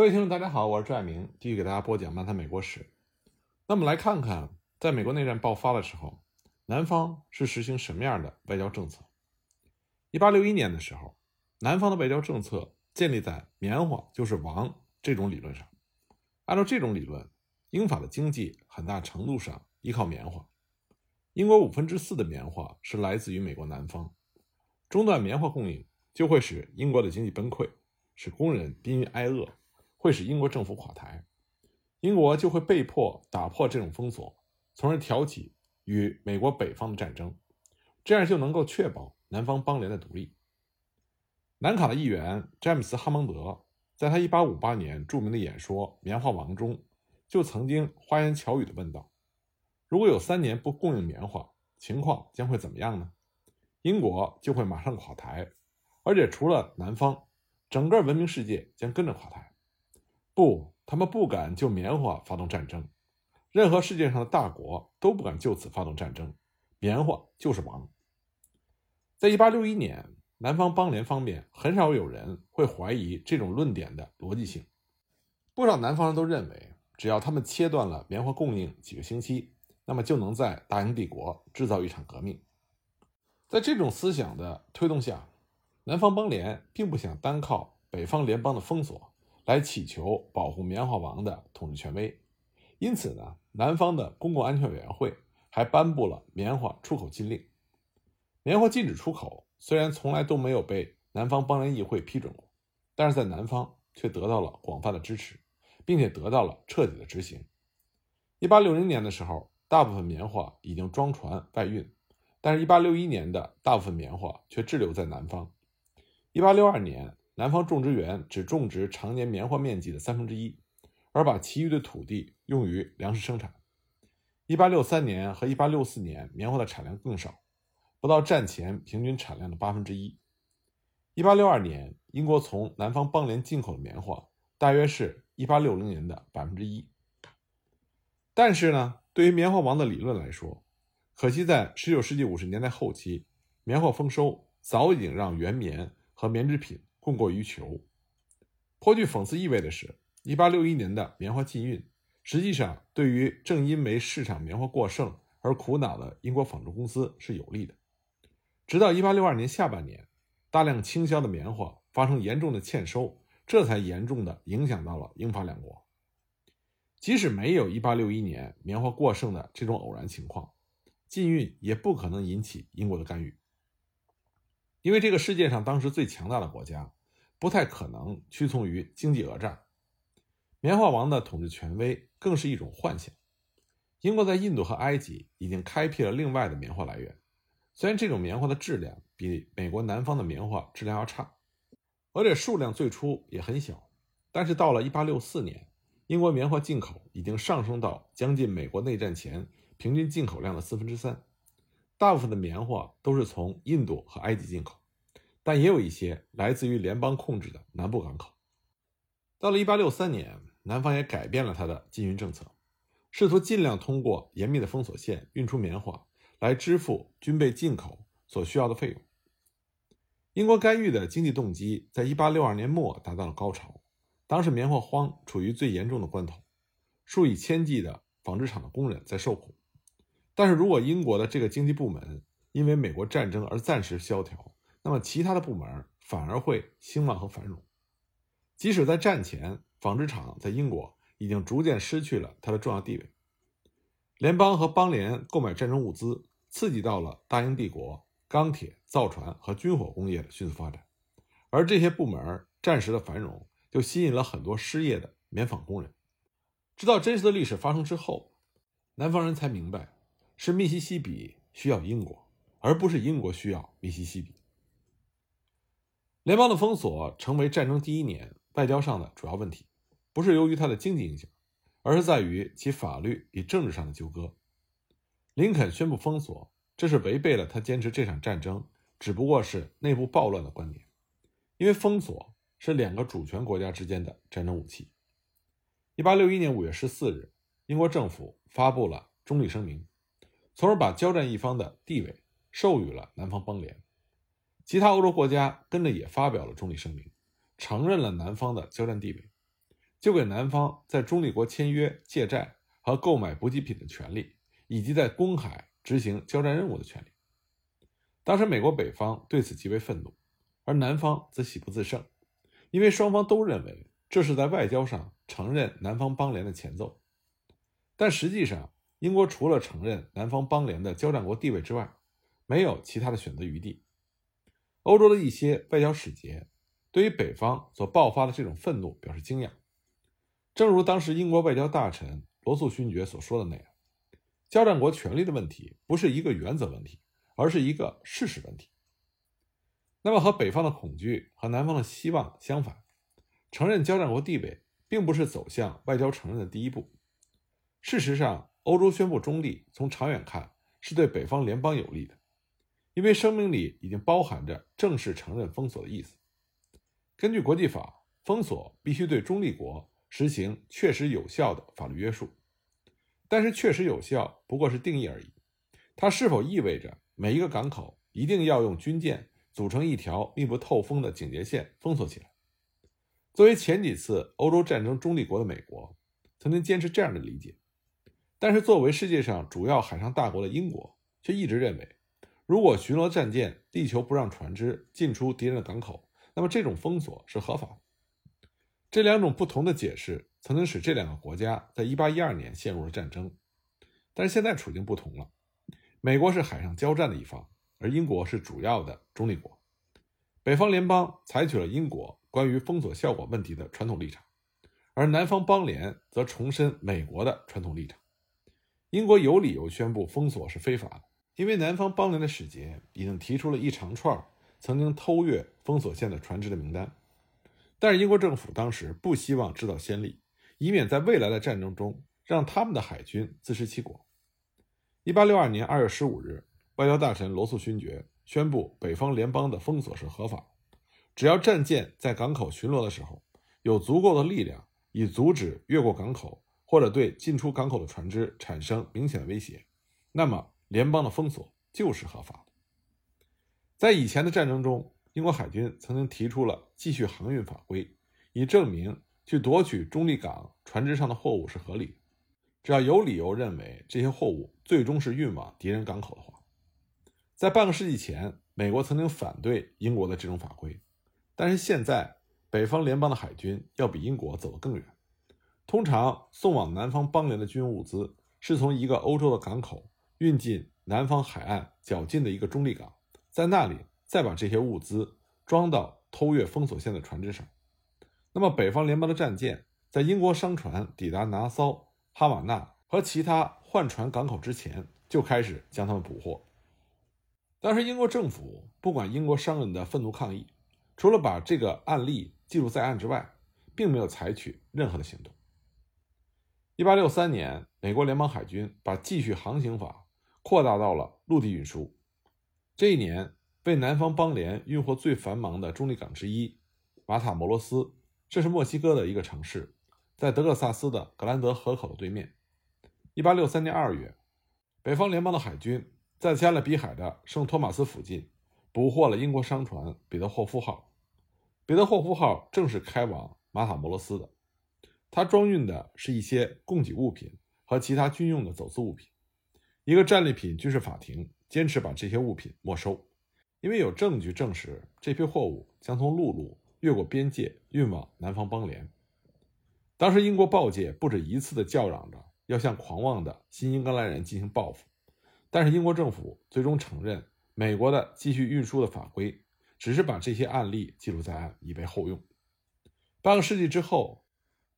各位听众，大家好，我是朱爱明，继续给大家播讲《漫谈美国史》。那么来看看，在美国内战爆发的时候，南方是实行什么样的外交政策？一八六一年的时候，南方的外交政策建立在“棉花就是王”这种理论上。按照这种理论，英法的经济很大程度上依靠棉花。英国五分之四的棉花是来自于美国南方，中断棉花供应就会使英国的经济崩溃，使工人濒于挨饿。会使英国政府垮台，英国就会被迫打破这种封锁，从而挑起与美国北方的战争，这样就能够确保南方邦联的独立。南卡的议员詹姆斯·哈蒙德在他1858年著名的演说《棉花王》中，就曾经花言巧语地问道：“如果有三年不供应棉花，情况将会怎么样呢？英国就会马上垮台，而且除了南方，整个文明世界将跟着垮台。”不，他们不敢就棉花发动战争，任何世界上的大国都不敢就此发动战争。棉花就是王。在一八六一年，南方邦联方面很少有人会怀疑这种论点的逻辑性。不少南方人都认为，只要他们切断了棉花供应几个星期，那么就能在大英帝国制造一场革命。在这种思想的推动下，南方邦联并不想单靠北方联邦的封锁。来祈求保护棉花王的统治权威，因此呢，南方的公共安全委员会还颁布了棉花出口禁令。棉花禁止出口，虽然从来都没有被南方邦联议会批准过，但是在南方却得到了广泛的支持，并且得到了彻底的执行。一八六零年的时候，大部分棉花已经装船外运，但是，一八六一年的大部分棉花却滞留在南方。一八六二年。南方种植园只种植常年棉花面积的三分之一，而把其余的土地用于粮食生产。1863年和1864年，棉花的产量更少，不到战前平均产量的八分之一。1862年，英国从南方邦联进口的棉花大约是1860年的百分之一。但是呢，对于棉花王的理论来说，可惜在19世纪50年代后期，棉花丰收早已经让原棉和棉制品。供过于求。颇具讽刺意味的是，1861年的棉花禁运，实际上对于正因为市场棉花过剩而苦恼的英国纺织公司是有利的。直到1862年下半年，大量倾销的棉花发生严重的欠收，这才严重的影响到了英法两国。即使没有1861年棉花过剩的这种偶然情况，禁运也不可能引起英国的干预。因为这个世界上当时最强大的国家，不太可能屈从于经济讹诈。棉花王的统治权威更是一种幻想。英国在印度和埃及已经开辟了另外的棉花来源，虽然这种棉花的质量比美国南方的棉花质量要差，而且数量最初也很小，但是到了1864年，英国棉花进口已经上升到将近美国内战前平均进口量的四分之三。大部分的棉花都是从印度和埃及进口，但也有一些来自于联邦控制的南部港口。到了1863年，南方也改变了它的禁运政策，试图尽量通过严密的封锁线运出棉花来支付军备进口所需要的费用。英国干预的经济动机在1862年末达到了高潮，当时棉花荒处于最严重的关头，数以千计的纺织厂的工人在受苦。但是如果英国的这个经济部门因为美国战争而暂时萧条，那么其他的部门反而会兴旺和繁荣。即使在战前，纺织厂在英国已经逐渐失去了它的重要地位。联邦和邦联购买战争物资，刺激到了大英帝国钢铁、造船和军火工业的迅速发展，而这些部门暂时的繁荣，就吸引了很多失业的棉纺工人。直到真实的历史发生之后，南方人才明白。是密西西比需要英国，而不是英国需要密西西比。联邦的封锁成为战争第一年外交上的主要问题，不是由于它的经济影响，而是在于其法律与政治上的纠葛。林肯宣布封锁，这是违背了他坚持这场战争只不过是内部暴乱的观点，因为封锁是两个主权国家之间的战争武器。一八六一年五月十四日，英国政府发布了中立声明。从而把交战一方的地位授予了南方邦联，其他欧洲国家跟着也发表了中立声明，承认了南方的交战地位。就给南方在中立国签约、借债和购买补给品的权利，以及在公海执行交战任务的权利。当时，美国北方对此极为愤怒，而南方则喜不自胜，因为双方都认为这是在外交上承认南方邦联的前奏。但实际上，英国除了承认南方邦联的交战国地位之外，没有其他的选择余地。欧洲的一些外交使节对于北方所爆发的这种愤怒表示惊讶，正如当时英国外交大臣罗素勋爵所说的那样：“交战国权力的问题不是一个原则问题，而是一个事实问题。”那么，和北方的恐惧和南方的希望相反，承认交战国地位并不是走向外交承认的第一步。事实上，欧洲宣布中立，从长远看是对北方联邦有利的。因为声明里已经包含着正式承认封锁的意思。根据国际法，封锁必须对中立国实行确实有效的法律约束。但是，确实有效不过是定义而已。它是否意味着每一个港口一定要用军舰组成一条密不透风的警戒线封锁起来？作为前几次欧洲战争中立国的美国，曾经坚持这样的理解。但是，作为世界上主要海上大国的英国，却一直认为。如果巡逻战舰力求不让船只进出敌人的港口，那么这种封锁是合法的。这两种不同的解释曾经使这两个国家在1812年陷入了战争，但是现在处境不同了。美国是海上交战的一方，而英国是主要的中立国。北方联邦采取了英国关于封锁效果问题的传统立场，而南方邦联则重申美国的传统立场。英国有理由宣布封锁是非法的。因为南方邦联的使节已经提出了一长串曾经偷越封锁线的船只的名单，但是英国政府当时不希望制造先例，以免在未来的战争中让他们的海军自食其果。一八六二年二月十五日，外交大臣罗素勋爵宣布北方联邦的封锁是合法，只要战舰在港口巡逻的时候有足够的力量以阻止越过港口或者对进出港口的船只产生明显的威胁，那么。联邦的封锁就是合法的。在以前的战争中，英国海军曾经提出了继续航运法规，以证明去夺取中立港船只上的货物是合理的，只要有理由认为这些货物最终是运往敌人港口的话。在半个世纪前，美国曾经反对英国的这种法规，但是现在北方联邦的海军要比英国走得更远。通常送往南方邦联的军用物资是从一个欧洲的港口。运进南方海岸较近的一个中立港，在那里再把这些物资装到偷越封锁线的船只上。那么，北方联邦的战舰在英国商船抵达拿骚、哈瓦那和其他换船港口之前，就开始将他们捕获。当时，英国政府不管英国商人的愤怒抗议，除了把这个案例记录在案之外，并没有采取任何的行动。一八六三年，美国联邦海军把继续航行法。扩大到了陆地运输。这一年，为南方邦联运货最繁忙的中立港之一——马塔摩罗斯，这是墨西哥的一个城市，在德克萨斯的格兰德河口的对面。1863年2月，北方联邦的海军在加勒比海的圣托马斯附近捕获了英国商船“彼得霍夫号”。彼得霍夫号正是开往马塔摩罗斯的，它装运的是一些供给物品和其他军用的走私物品。一个战利品军事法庭坚持把这些物品没收，因为有证据证实这批货物将从陆路越过边界运往南方邦联。当时英国报界不止一次地叫嚷着要向狂妄的新英格兰人进行报复，但是英国政府最终承认美国的继续运输的法规只是把这些案例记录在案以备后用。半个世纪之后，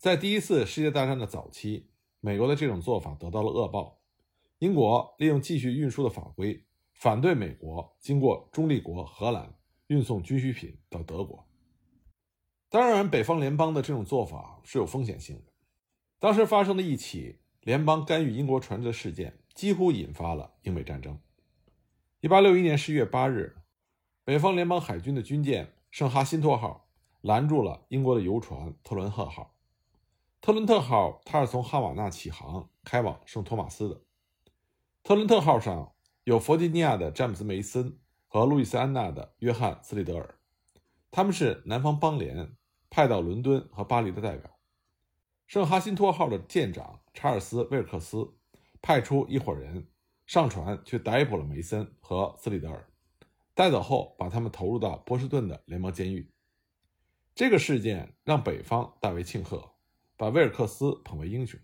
在第一次世界大战的早期，美国的这种做法得到了恶报。英国利用继续运输的法规，反对美国经过中立国荷兰运送军需品到德国。当然，北方联邦的这种做法是有风险性的。当时发生的一起联邦干预英国船只的事件，几乎引发了英美战争。一八六一年十一月八日，北方联邦海军的军舰“圣哈辛托号”拦住了英国的游船“特伦赫号”。特伦特号它是从哈瓦那起航，开往圣托马斯的。特伦特号上有弗吉尼亚的詹姆斯·梅森和路易斯安那的约翰·斯利德尔，他们是南方邦联派到伦敦和巴黎的代表。圣哈辛托号的舰长查尔斯·威尔克斯派出一伙人上船去逮捕了梅森和斯里德尔，带走后把他们投入到波士顿的联邦监狱。这个事件让北方大为庆贺，把威尔克斯捧为英雄。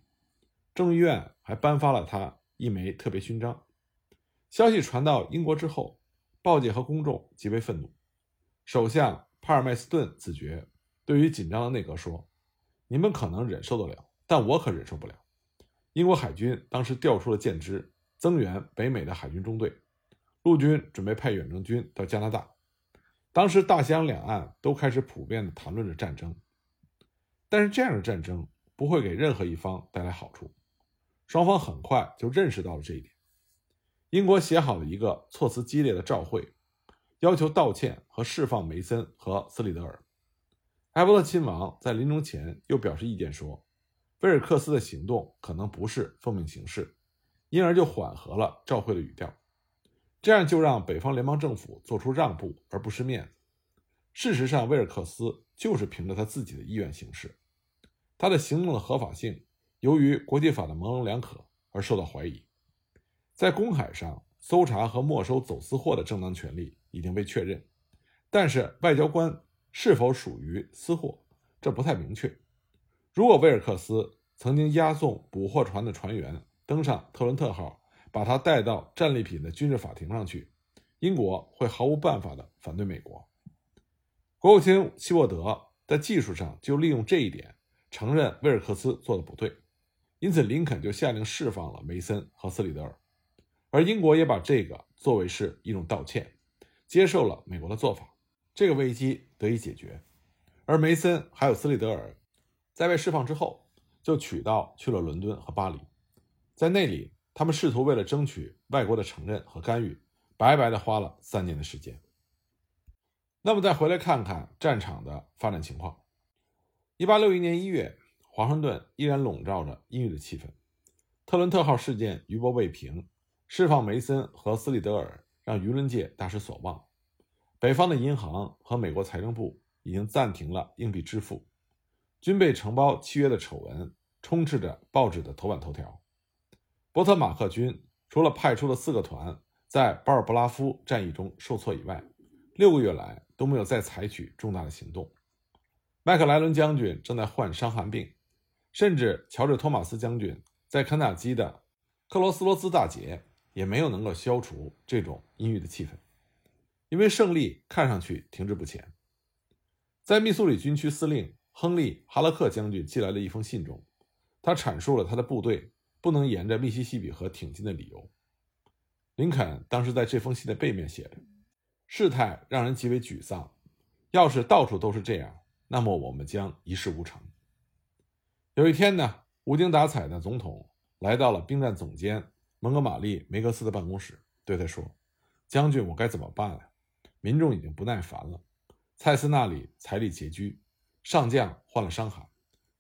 众议院还颁发了他一枚特别勋章。消息传到英国之后，报界和公众极为愤怒。首相帕尔麦斯顿子爵对于紧张的内阁说。你们可能忍受得了，但我可忍受不了。英国海军当时调出了舰只，增援北美的海军中队，陆军准备派远征军到加拿大。当时大西洋两岸都开始普遍的谈论着战争，但是这样的战争不会给任何一方带来好处。双方很快就认识到了这一点。英国写好了一个措辞激烈的照会，要求道歉和释放梅森和斯里德尔。埃伯特亲王在临终前又表示意见说，威尔克斯的行动可能不是奉命行事，因而就缓和了照会的语调，这样就让北方联邦政府做出让步而不失面子。事实上，威尔克斯就是凭着他自己的意愿行事，他的行动的合法性由于国际法的模棱两可而受到怀疑。在公海上搜查和没收走私货的正当权利已经被确认，但是外交官。是否属于私货，这不太明确。如果威尔克斯曾经押送捕获船的船员登上特伦特号，把他带到战利品的军事法庭上去，英国会毫无办法的反对美国。国务卿希沃德在技术上就利用这一点，承认威尔克斯做的不对，因此林肯就下令释放了梅森和斯里德尔，而英国也把这个作为是一种道歉，接受了美国的做法。这个危机得以解决，而梅森还有斯里德尔在被释放之后，就取道去了伦敦和巴黎，在那里，他们试图为了争取外国的承认和干预，白白的花了三年的时间。那么，再回来看看战场的发展情况。一八六一年一月，华盛顿依然笼罩着阴郁的气氛，特伦特号事件余波未平，释放梅森和斯里德尔让舆论界大失所望。北方的银行和美国财政部已经暂停了硬币支付，军备承包契约的丑闻充斥着报纸的头版头条。波特马克军除了派出了四个团在巴尔布拉夫战役中受挫以外，六个月来都没有再采取重大的行动。麦克莱伦将军正在患伤寒病，甚至乔治·托马斯将军在肯塔基的克罗斯罗斯大捷也没有能够消除这种阴郁的气氛。因为胜利看上去停滞不前，在密苏里军区司令亨利·哈勒克将军寄来的一封信中，他阐述了他的部队不能沿着密西西比河挺进的理由。林肯当时在这封信的背面写着：“事态让人极为沮丧，要是到处都是这样，那么我们将一事无成。”有一天呢，无精打采的总统来到了兵站总监蒙哥马利·梅格斯的办公室，对他说：“将军，我该怎么办啊？”民众已经不耐烦了，蔡斯那里财力拮据，上将患了伤寒，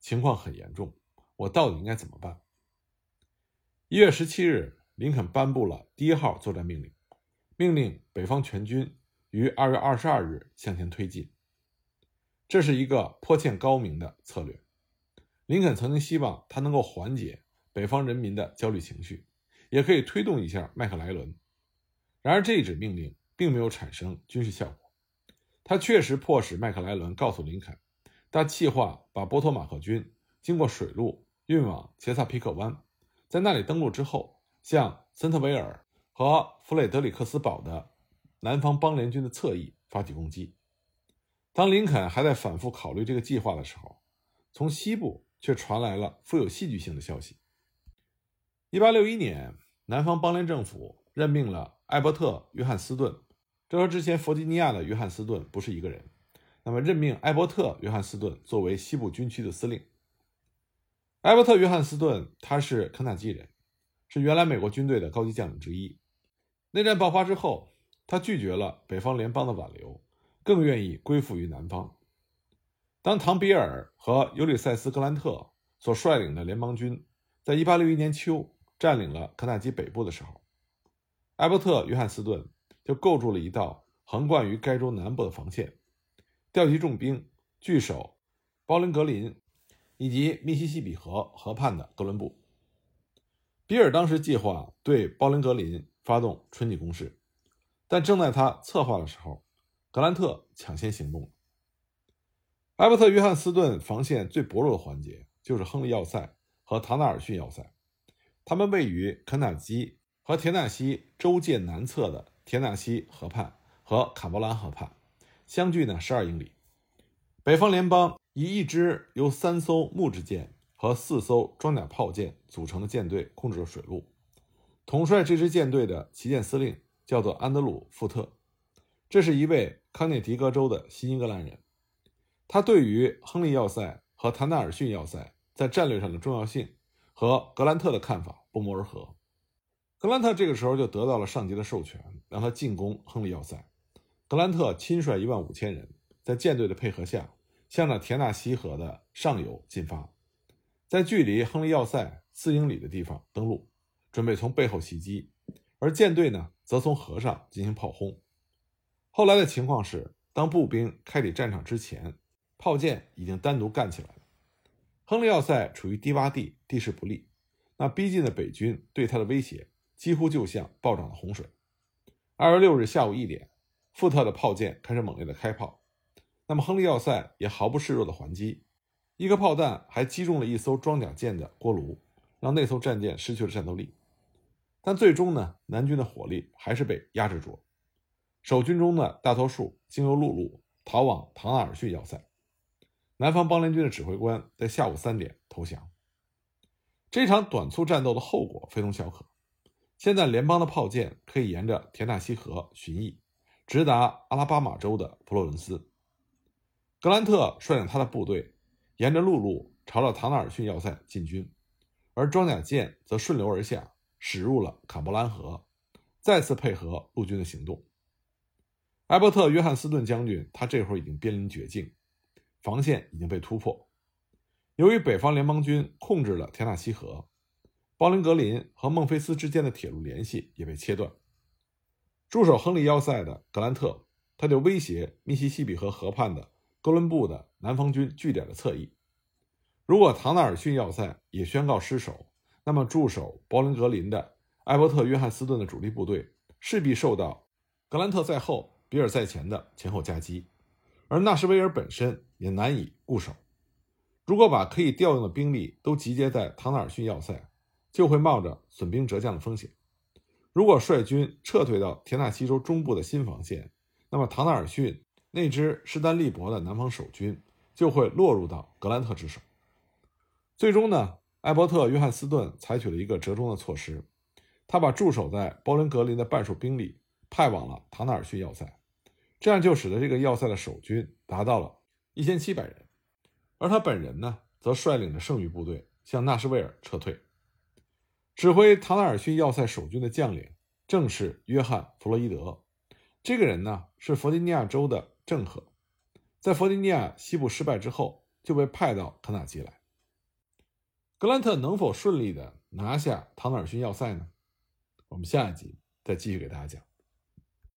情况很严重。我到底应该怎么办？一月十七日，林肯颁布了第一号作战命令，命令北方全军于二月二十二日向前推进。这是一个颇欠高明的策略。林肯曾经希望他能够缓解北方人民的焦虑情绪，也可以推动一下麦克莱伦。然而这一纸命令。并没有产生军事效果，他确实迫使麦克莱伦告诉林肯，他计划把波托马克军经过水路运往切萨皮克湾，在那里登陆之后，向森特维尔和弗雷德里克斯堡的南方邦联军的侧翼发起攻击。当林肯还在反复考虑这个计划的时候，从西部却传来了富有戏剧性的消息。1861年，南方邦联政府任命了艾伯特·约翰斯顿。这和之前弗吉尼亚的约翰斯顿不是一个人。那么，任命艾伯特·约翰斯顿作为西部军区的司令。艾伯特·约翰斯顿他是肯塔基人，是原来美国军队的高级将领之一。内战爆发之后，他拒绝了北方联邦的挽留，更愿意归附于南方。当唐比尔和尤里塞斯·格兰特所率领的联邦军在1861年秋占领了肯塔基北部的时候，艾伯特·约翰斯顿。就构筑了一道横贯于该州南部的防线，调集重兵据守包林格林，以及密西西比河河畔的哥伦布。比尔当时计划对鲍林格林发动春季攻势，但正在他策划的时候，格兰特抢先行动了。艾伯特·约翰斯顿防线最薄弱的环节就是亨利要塞和唐纳尔逊要塞，他们位于肯塔基和田纳西州界南侧的田纳西河畔和坎伯兰河畔，相距呢十二英里。北方联邦以一支由三艘木质舰。和四艘装甲炮舰组成的舰队控制着水路，统帅这支舰队的旗舰司令叫做安德鲁·富特，这是一位康涅狄格州的新英格兰人。他对于亨利要塞和谭纳尔逊要塞在战略上的重要性和格兰特的看法不谋而合。格兰特这个时候就得到了上级的授权，让他进攻亨利要塞。格兰特亲率一万五千人，在舰队的配合下，向着田纳西河的上游进发。在距离亨利要塞四英里的地方登陆，准备从背后袭击，而舰队呢，则从河上进行炮轰。后来的情况是，当步兵开抵战场之前，炮舰已经单独干起来了。亨利要塞处于低洼地，地势不利，那逼近的北军对他的威胁几乎就像暴涨的洪水。二月六日下午一点，富特的炮舰开始猛烈的开炮，那么亨利要塞也毫不示弱的还击。一颗炮弹还击中了一艘装甲舰的锅炉，让那艘战舰失去了战斗力。但最终呢，南军的火力还是被压制住了。守军中的大多数经由陆路逃往唐纳尔逊要塞。南方邦联军的指挥官在下午三点投降。这场短促战斗的后果非同小可。现在联邦的炮舰可以沿着田纳西河巡弋，直达阿拉巴马州的佛罗伦斯。格兰特率领他的部队。沿着陆路朝着唐纳尔逊要塞进军，而装甲舰则顺流而下，驶入了坎伯兰河，再次配合陆军的行动。埃伯特·约翰斯顿将军，他这会儿已经濒临绝境，防线已经被突破。由于北方联邦军控制了田纳西河，鲍林格林和孟菲斯之间的铁路联系也被切断。驻守亨利要塞的格兰特，他就威胁密西西比河河畔的。哥伦布的南方军据点的侧翼，如果唐纳尔逊要塞也宣告失守，那么驻守柏林格林的艾伯特·约翰斯顿的主力部队势必受到格兰特在后、比尔在前的前后夹击，而纳什维尔本身也难以固守。如果把可以调用的兵力都集结在唐纳尔逊要塞，就会冒着损兵折将的风险。如果率军撤退到田纳西州中部的新防线，那么唐纳尔逊。那支势单力薄的南方守军就会落入到格兰特之手。最终呢，艾伯特·约翰斯顿采取了一个折中的措施，他把驻守在波伦格林的半数兵力派往了唐纳尔逊要塞，这样就使得这个要塞的守军达到了一千七百人，而他本人呢，则率领着剩余部队向纳什维尔撤退。指挥唐纳尔逊要塞守军的将领正是约翰·弗洛伊德，这个人呢，是弗吉尼亚州的。政客在弗吉尼亚西部失败之后，就被派到肯塔基来。格兰特能否顺利的拿下唐纳尔逊要塞呢？我们下一集再继续给大家讲。